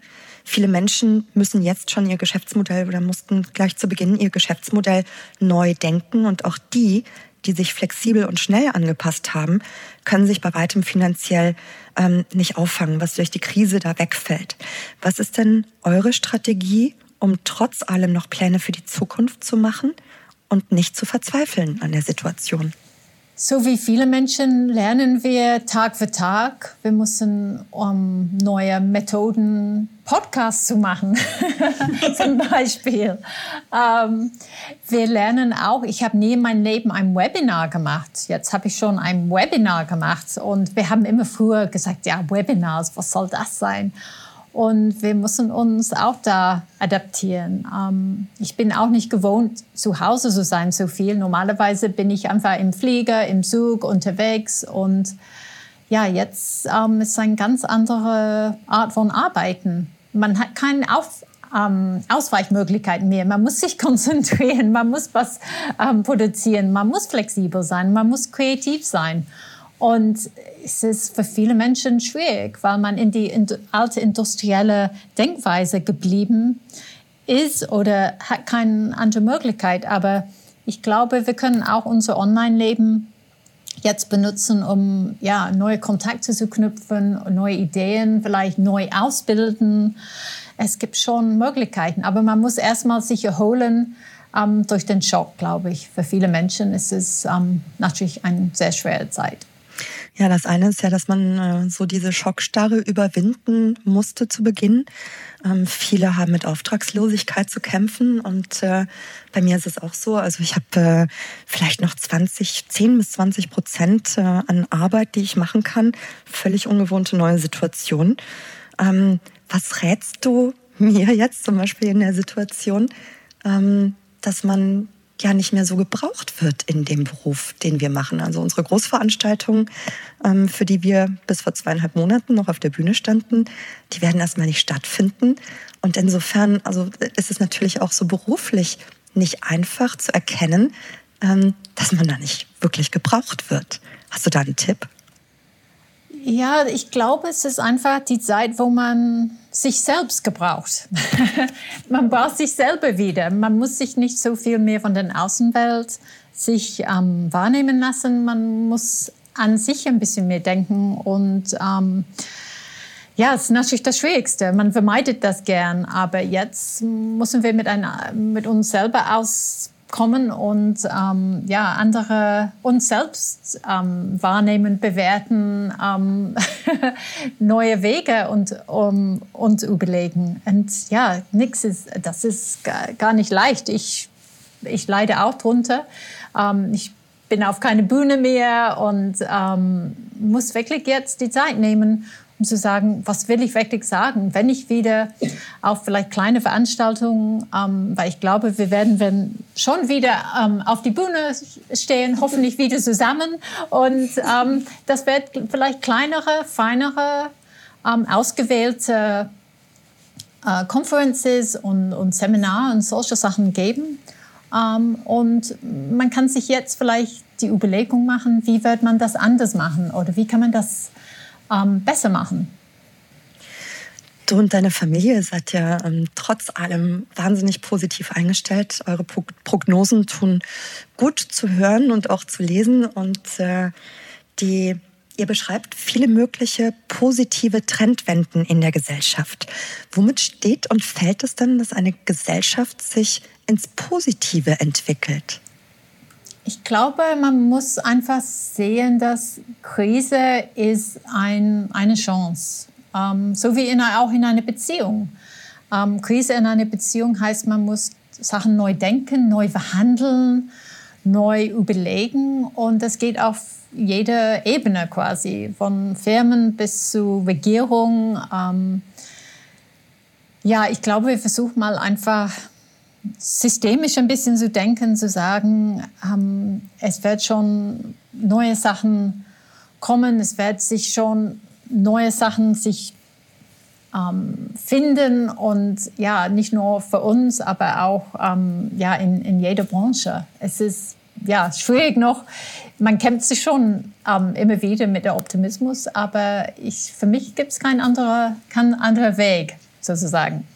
Viele Menschen müssen jetzt schon ihr Geschäftsmodell oder mussten gleich zu Beginn ihr Geschäftsmodell neu denken. Und auch die, die sich flexibel und schnell angepasst haben, können sich bei weitem finanziell ähm, nicht auffangen, was durch die Krise da wegfällt. Was ist denn eure Strategie, um trotz allem noch Pläne für die Zukunft zu machen und nicht zu verzweifeln an der Situation? So wie viele Menschen lernen wir Tag für Tag. Wir müssen um neue Methoden, Podcasts zu machen, [LAUGHS] zum Beispiel. Ähm, wir lernen auch, ich habe nie in meinem Leben ein Webinar gemacht. Jetzt habe ich schon ein Webinar gemacht und wir haben immer früher gesagt, ja, Webinars, was soll das sein? Und wir müssen uns auch da adaptieren. Ähm, ich bin auch nicht gewohnt, zu Hause zu sein so viel. Normalerweise bin ich einfach im Flieger, im Zug unterwegs. Und ja, jetzt ähm, ist eine ganz andere Art von Arbeiten. Man hat keine Auf ähm, Ausweichmöglichkeiten mehr. Man muss sich [LAUGHS] konzentrieren, man muss was ähm, produzieren, man muss flexibel sein, man muss kreativ sein. Und es ist für viele Menschen schwierig, weil man in die alte industrielle Denkweise geblieben ist oder hat keine andere Möglichkeit. Aber ich glaube, wir können auch unser Online-Leben jetzt benutzen, um ja, neue Kontakte zu knüpfen, neue Ideen, vielleicht neu ausbilden. Es gibt schon Möglichkeiten, aber man muss erstmal sich erholen ähm, durch den Schock, glaube ich. Für viele Menschen ist es ähm, natürlich eine sehr schwere Zeit. Ja, das eine ist ja, dass man äh, so diese Schockstarre überwinden musste zu Beginn. Ähm, viele haben mit Auftragslosigkeit zu kämpfen und äh, bei mir ist es auch so. Also ich habe äh, vielleicht noch 20, 10 bis 20 Prozent äh, an Arbeit, die ich machen kann. Völlig ungewohnte neue Situation. Ähm, was rätst du [LAUGHS] mir jetzt zum Beispiel in der Situation, ähm, dass man ja nicht mehr so gebraucht wird in dem Beruf, den wir machen. Also unsere Großveranstaltungen, ähm, für die wir bis vor zweieinhalb Monaten noch auf der Bühne standen, die werden erstmal nicht stattfinden. Und insofern, also ist es natürlich auch so beruflich nicht einfach zu erkennen, ähm, dass man da nicht wirklich gebraucht wird. Hast du da einen Tipp? Ja, ich glaube, es ist einfach die Zeit, wo man sich selbst gebraucht. [LAUGHS] man braucht sich selber wieder. Man muss sich nicht so viel mehr von der Außenwelt sich ähm, wahrnehmen lassen. Man muss an sich ein bisschen mehr denken und ähm, ja, es ist natürlich das Schwierigste. Man vermeidet das gern, aber jetzt müssen wir mit, einer, mit uns selber aus kommen und ähm, ja, andere uns selbst ähm, wahrnehmen, bewerten, ähm, [LAUGHS] neue Wege und um, uns überlegen. Und ja, nichts ist, das ist gar nicht leicht. Ich, ich leide auch drunter. Ähm, ich bin auf keine Bühne mehr und ähm, muss wirklich jetzt die Zeit nehmen um zu sagen, was will ich wirklich sagen, wenn ich wieder auf vielleicht kleine Veranstaltungen, ähm, weil ich glaube, wir werden wenn schon wieder ähm, auf die Bühne stehen, hoffentlich wieder zusammen. Und ähm, das wird vielleicht kleinere, feinere, ähm, ausgewählte äh, Conferences und, und Seminare und solche Sachen geben. Ähm, und man kann sich jetzt vielleicht die Überlegung machen, wie wird man das anders machen? Oder wie kann man das ähm, besser machen. Du und deine Familie seid ja ähm, trotz allem wahnsinnig positiv eingestellt. Eure Prognosen tun gut zu hören und auch zu lesen. Und äh, die, ihr beschreibt viele mögliche positive Trendwenden in der Gesellschaft. Womit steht und fällt es denn, dass eine Gesellschaft sich ins Positive entwickelt? Ich glaube, man muss einfach sehen, dass Krise ist ein, eine Chance. Ähm, so wie in, auch in einer Beziehung. Ähm, Krise in einer Beziehung heißt, man muss Sachen neu denken, neu verhandeln, neu überlegen. Und das geht auf jeder Ebene quasi, von Firmen bis zu Regierung. Ähm, ja, ich glaube, wir versuchen mal einfach systemisch ein bisschen zu denken, zu sagen, ähm, es wird schon neue Sachen kommen, es wird sich schon neue Sachen sich ähm, finden und ja, nicht nur für uns, aber auch ähm, ja, in, in jeder Branche. Es ist ja, schwierig noch. Man kämpft sich schon ähm, immer wieder mit der Optimismus, aber ich, für mich gibt es keinen anderen kein anderer Weg, sozusagen.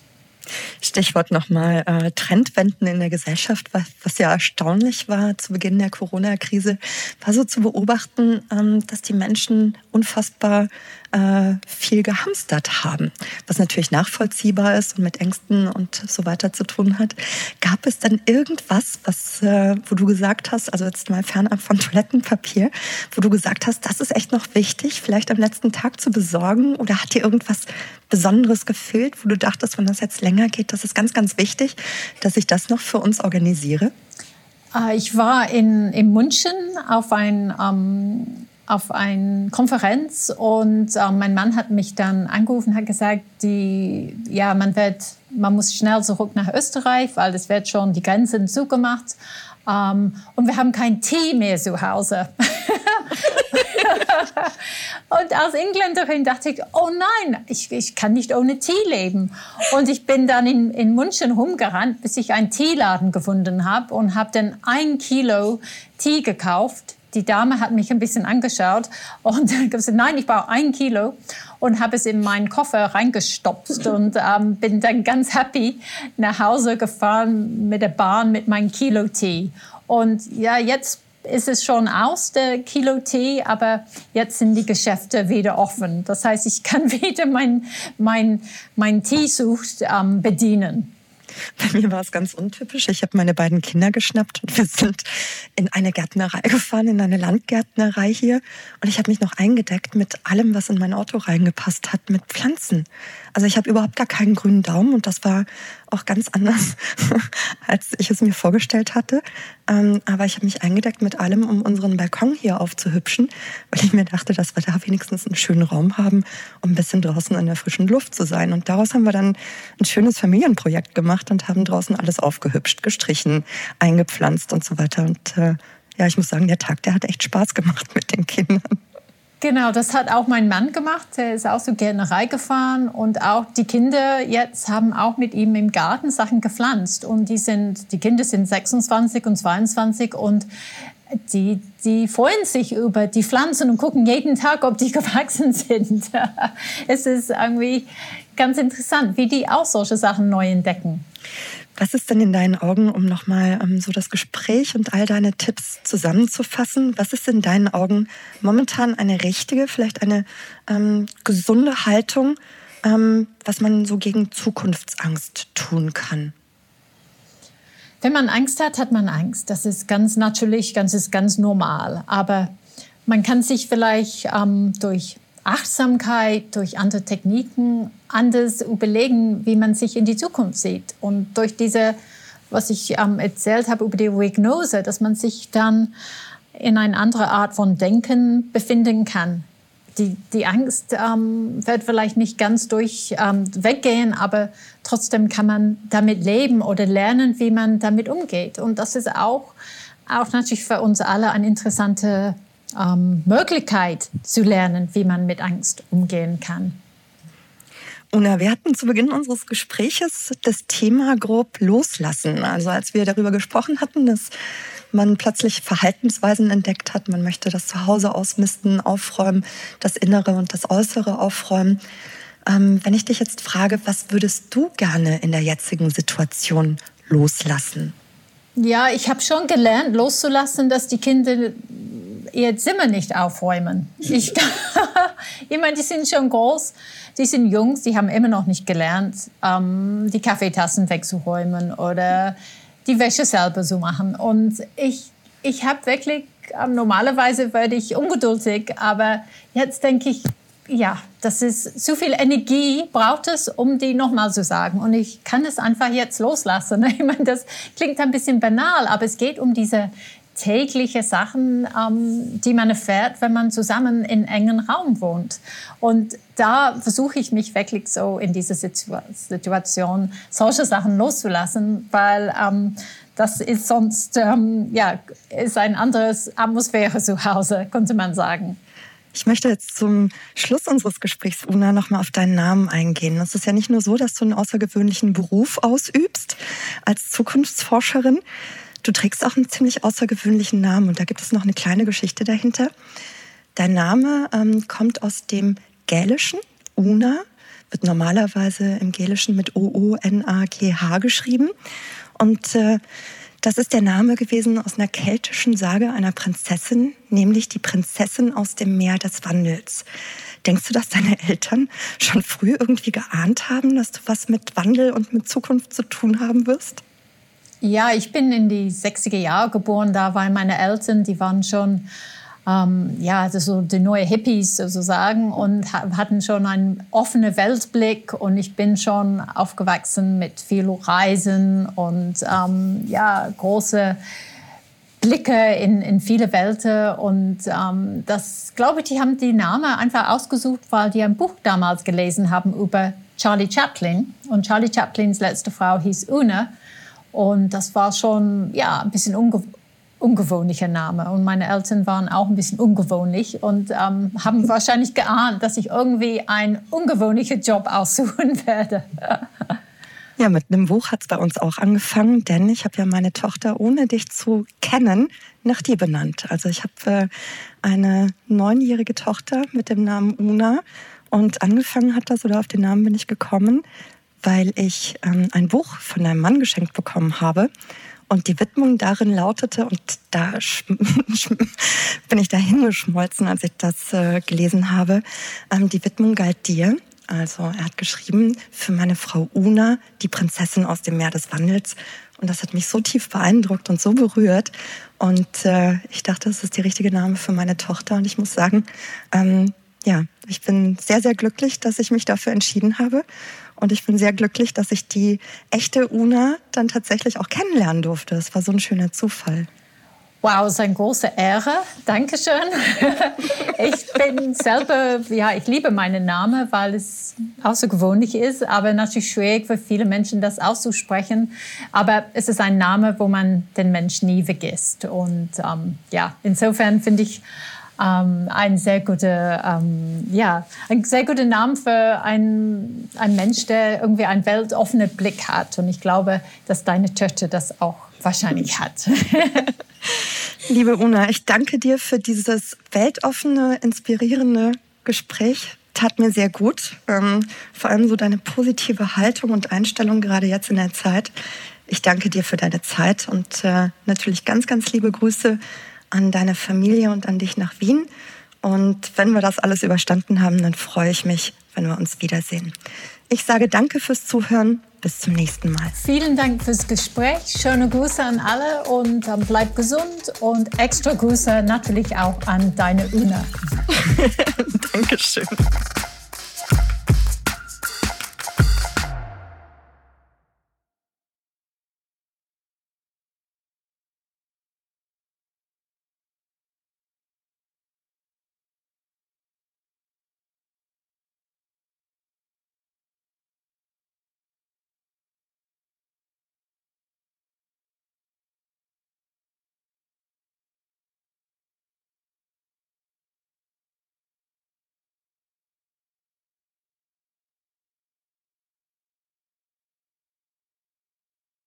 Stichwort nochmal äh, Trendwenden in der Gesellschaft, was, was ja erstaunlich war zu Beginn der Corona-Krise, war so zu beobachten, ähm, dass die Menschen unfassbar äh, viel gehamstert haben, was natürlich nachvollziehbar ist und mit Ängsten und so weiter zu tun hat. Gab es dann irgendwas, was, äh, wo du gesagt hast, also jetzt mal fernab von Toilettenpapier, wo du gesagt hast, das ist echt noch wichtig, vielleicht am letzten Tag zu besorgen? Oder hat dir irgendwas Besonderes gefehlt, wo du dachtest, wenn das jetzt länger geht, das ist ganz, ganz wichtig, dass ich das noch für uns organisiere? Äh, ich war in, in München auf ein ähm, auf eine Konferenz und äh, mein Mann hat mich dann angerufen hat gesagt, die, ja, man, wird, man muss schnell zurück nach Österreich, weil es wird schon die Grenzen zugemacht. Ähm, und wir haben kein Tee mehr zu Hause. [LAUGHS] und als Engländerin dachte ich, oh nein, ich, ich kann nicht ohne Tee leben. Und ich bin dann in, in München rumgerannt, bis ich einen Teeladen gefunden habe und habe dann ein Kilo Tee gekauft die Dame hat mich ein bisschen angeschaut und [LAUGHS] gesagt, nein, ich brauche ein Kilo und habe es in meinen Koffer reingestopft und ähm, bin dann ganz happy nach Hause gefahren mit der Bahn mit meinem Kilo Tee. Und ja, jetzt ist es schon aus, der Kilo Tee, aber jetzt sind die Geschäfte wieder offen. Das heißt, ich kann [LAUGHS] wieder mein, mein, mein Teesucht ähm, bedienen. Bei mir war es ganz untypisch. Ich habe meine beiden Kinder geschnappt und wir sind in eine Gärtnerei gefahren, in eine Landgärtnerei hier. Und ich habe mich noch eingedeckt mit allem, was in mein Auto reingepasst hat, mit Pflanzen. Also ich habe überhaupt gar keinen grünen Daumen und das war auch ganz anders, [LAUGHS] als ich es mir vorgestellt hatte. Ähm, aber ich habe mich eingedeckt mit allem, um unseren Balkon hier aufzuhübschen, weil ich mir dachte, dass wir da wenigstens einen schönen Raum haben, um ein bisschen draußen in der frischen Luft zu sein. Und daraus haben wir dann ein schönes Familienprojekt gemacht und haben draußen alles aufgehübscht, gestrichen, eingepflanzt und so weiter. Und äh, ja, ich muss sagen, der Tag, der hat echt Spaß gemacht [LAUGHS] mit den Kindern. Genau, das hat auch mein Mann gemacht. Er ist auch so Gärtnerei gefahren und auch die Kinder jetzt haben auch mit ihm im Garten Sachen gepflanzt und die sind, die Kinder sind 26 und 22 und die, die freuen sich über die Pflanzen und gucken jeden Tag, ob die [LAUGHS] gewachsen sind. es ist irgendwie ganz interessant, wie die auch solche Sachen neu entdecken. Was ist denn in deinen Augen, um nochmal ähm, so das Gespräch und all deine Tipps zusammenzufassen, was ist in deinen Augen momentan eine richtige, vielleicht eine ähm, gesunde Haltung, ähm, was man so gegen Zukunftsangst tun kann? Wenn man Angst hat, hat man Angst. Das ist ganz natürlich, ganz ist ganz normal. Aber man kann sich vielleicht ähm, durch Achtsamkeit, durch andere Techniken anders überlegen, wie man sich in die Zukunft sieht. Und durch diese, was ich ähm, erzählt habe über die Regnose, dass man sich dann in eine andere Art von Denken befinden kann. Die, die Angst ähm, wird vielleicht nicht ganz durch ähm, weggehen, aber trotzdem kann man damit leben oder lernen, wie man damit umgeht. Und das ist auch, auch natürlich für uns alle eine interessante ähm, Möglichkeit zu lernen, wie man mit Angst umgehen kann. Una, wir hatten zu Beginn unseres Gespräches das Thema grob loslassen. Also als wir darüber gesprochen hatten, dass man plötzlich Verhaltensweisen entdeckt hat, man möchte das Zuhause ausmisten, aufräumen, das Innere und das Äußere aufräumen. Ähm, wenn ich dich jetzt frage, was würdest du gerne in der jetzigen Situation loslassen? Ja, ich habe schon gelernt, loszulassen, dass die Kinder ihr Zimmer nicht aufräumen. Ich, [LAUGHS] ich meine, die sind schon groß, die sind Jungs, die haben immer noch nicht gelernt, ähm, die Kaffeetassen wegzuräumen oder die Wäsche selber zu machen. Und ich, ich habe wirklich, ähm, normalerweise werde ich ungeduldig, aber jetzt denke ich, ja, das ist zu viel Energie braucht es, um die nochmal zu sagen. Und ich kann es einfach jetzt loslassen. [LAUGHS] Ich meine, das klingt ein bisschen banal, aber es geht um diese tägliche Sachen, ähm, die man erfährt, wenn man zusammen in engen Raum wohnt. Und da versuche ich mich wirklich so in dieser Situ Situation solche Sachen loszulassen, weil ähm, das ist sonst ähm, ja ist ein anderes Atmosphäre zu Hause, könnte man sagen. Ich möchte jetzt zum Schluss unseres Gesprächs, Una, nochmal auf deinen Namen eingehen. Es ist ja nicht nur so, dass du einen außergewöhnlichen Beruf ausübst als Zukunftsforscherin, Du trägst auch einen ziemlich außergewöhnlichen Namen und da gibt es noch eine kleine Geschichte dahinter. Dein Name ähm, kommt aus dem Gälischen. Una wird normalerweise im Gälischen mit O-O-N-A-G-H geschrieben. Und äh, das ist der Name gewesen aus einer keltischen Sage einer Prinzessin, nämlich die Prinzessin aus dem Meer des Wandels. Denkst du, dass deine Eltern schon früh irgendwie geahnt haben, dass du was mit Wandel und mit Zukunft zu tun haben wirst? Ja, ich bin in die 60er Jahre geboren. Da waren meine Eltern, die waren schon ähm, ja, also so die neue Hippies sozusagen und hatten schon einen offenen Weltblick und ich bin schon aufgewachsen mit viel Reisen und ähm, ja, große Blicke in, in viele Welten und ähm, das, glaube ich, die haben die Namen einfach ausgesucht, weil die ein Buch damals gelesen haben über Charlie Chaplin und Charlie Chaplins letzte Frau hieß Una und das war schon ja, ein bisschen unge ungewöhnlicher Name. Und meine Eltern waren auch ein bisschen ungewöhnlich und ähm, haben wahrscheinlich geahnt, dass ich irgendwie einen ungewöhnlichen Job aussuchen [LAUGHS] werde. Ja, mit einem Buch hat es bei uns auch angefangen, denn ich habe ja meine Tochter, ohne dich zu kennen, nach dir benannt. Also ich habe äh, eine neunjährige Tochter mit dem Namen Una und angefangen hat das, oder auf den Namen bin ich gekommen, weil ich ähm, ein Buch von einem Mann geschenkt bekommen habe. Und die Widmung darin lautete, und da [LAUGHS] bin ich da hingeschmolzen, als ich das äh, gelesen habe, ähm, die Widmung galt dir. Also er hat geschrieben, für meine Frau Una, die Prinzessin aus dem Meer des Wandels. Und das hat mich so tief beeindruckt und so berührt. Und äh, ich dachte, das ist der richtige Name für meine Tochter. Und ich muss sagen, ähm, ja, ich bin sehr, sehr glücklich, dass ich mich dafür entschieden habe. Und ich bin sehr glücklich, dass ich die echte Una dann tatsächlich auch kennenlernen durfte. Es war so ein schöner Zufall. Wow, es ist eine große Ehre. Dankeschön. [LAUGHS] Ich bin selber, ja, ich liebe meinen Namen, weil es außergewöhnlich ist, aber natürlich schwierig für viele Menschen, das auszusprechen. Aber es ist ein Name, wo man den Menschen nie vergisst. Und ähm, ja, insofern finde ich ähm, ein sehr guter, ähm, ja, ein sehr guter Name für einen, einen Mensch, der irgendwie einen weltoffenen Blick hat. Und ich glaube, dass deine Töchter das auch wahrscheinlich hat. [LAUGHS] Liebe Una, ich danke dir für dieses weltoffene, inspirierende Gespräch. Tat mir sehr gut. Ähm, vor allem so deine positive Haltung und Einstellung gerade jetzt in der Zeit. Ich danke dir für deine Zeit und äh, natürlich ganz, ganz liebe Grüße an deine Familie und an dich nach Wien. Und wenn wir das alles überstanden haben, dann freue ich mich, wenn wir uns wiedersehen. Ich sage danke fürs Zuhören. Bis zum nächsten Mal. Vielen Dank fürs Gespräch. Schöne Grüße an alle und ähm, bleib gesund und extra Grüße natürlich auch an deine Una. [LAUGHS] [LAUGHS] Dankeschön.